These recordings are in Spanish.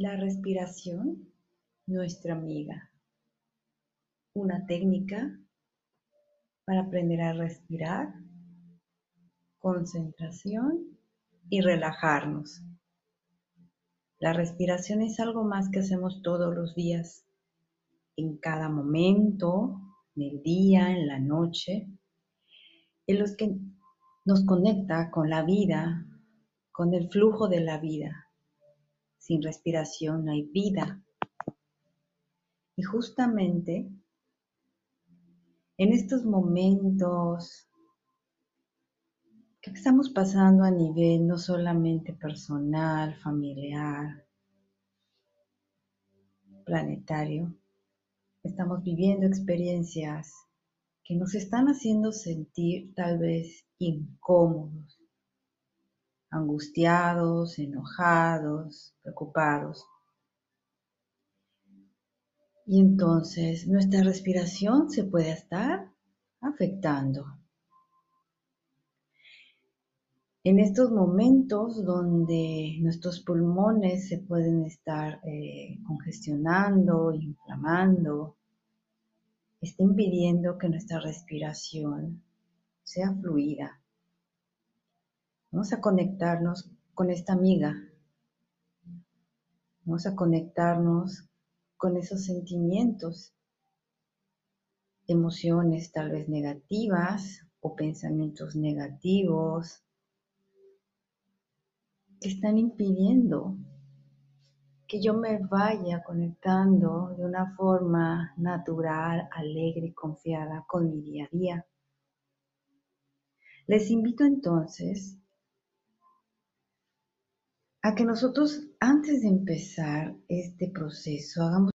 La respiración, nuestra amiga. Una técnica para aprender a respirar, concentración y relajarnos. La respiración es algo más que hacemos todos los días, en cada momento, en el día, en la noche, en los que nos conecta con la vida, con el flujo de la vida. Sin respiración no hay vida. Y justamente en estos momentos que estamos pasando a nivel no solamente personal, familiar, planetario, estamos viviendo experiencias que nos están haciendo sentir tal vez incómodos, angustiados, enojados, preocupados. Y entonces nuestra respiración se puede estar afectando. En estos momentos donde nuestros pulmones se pueden estar eh, congestionando, inflamando, está impidiendo que nuestra respiración sea fluida. Vamos a conectarnos con esta amiga. Vamos a conectarnos con esos sentimientos, emociones tal vez negativas o pensamientos negativos que están impidiendo que yo me vaya conectando de una forma natural, alegre y confiada con mi día a día. Les invito entonces a que nosotros antes de empezar este proceso hagamos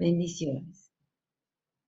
Bendiciones.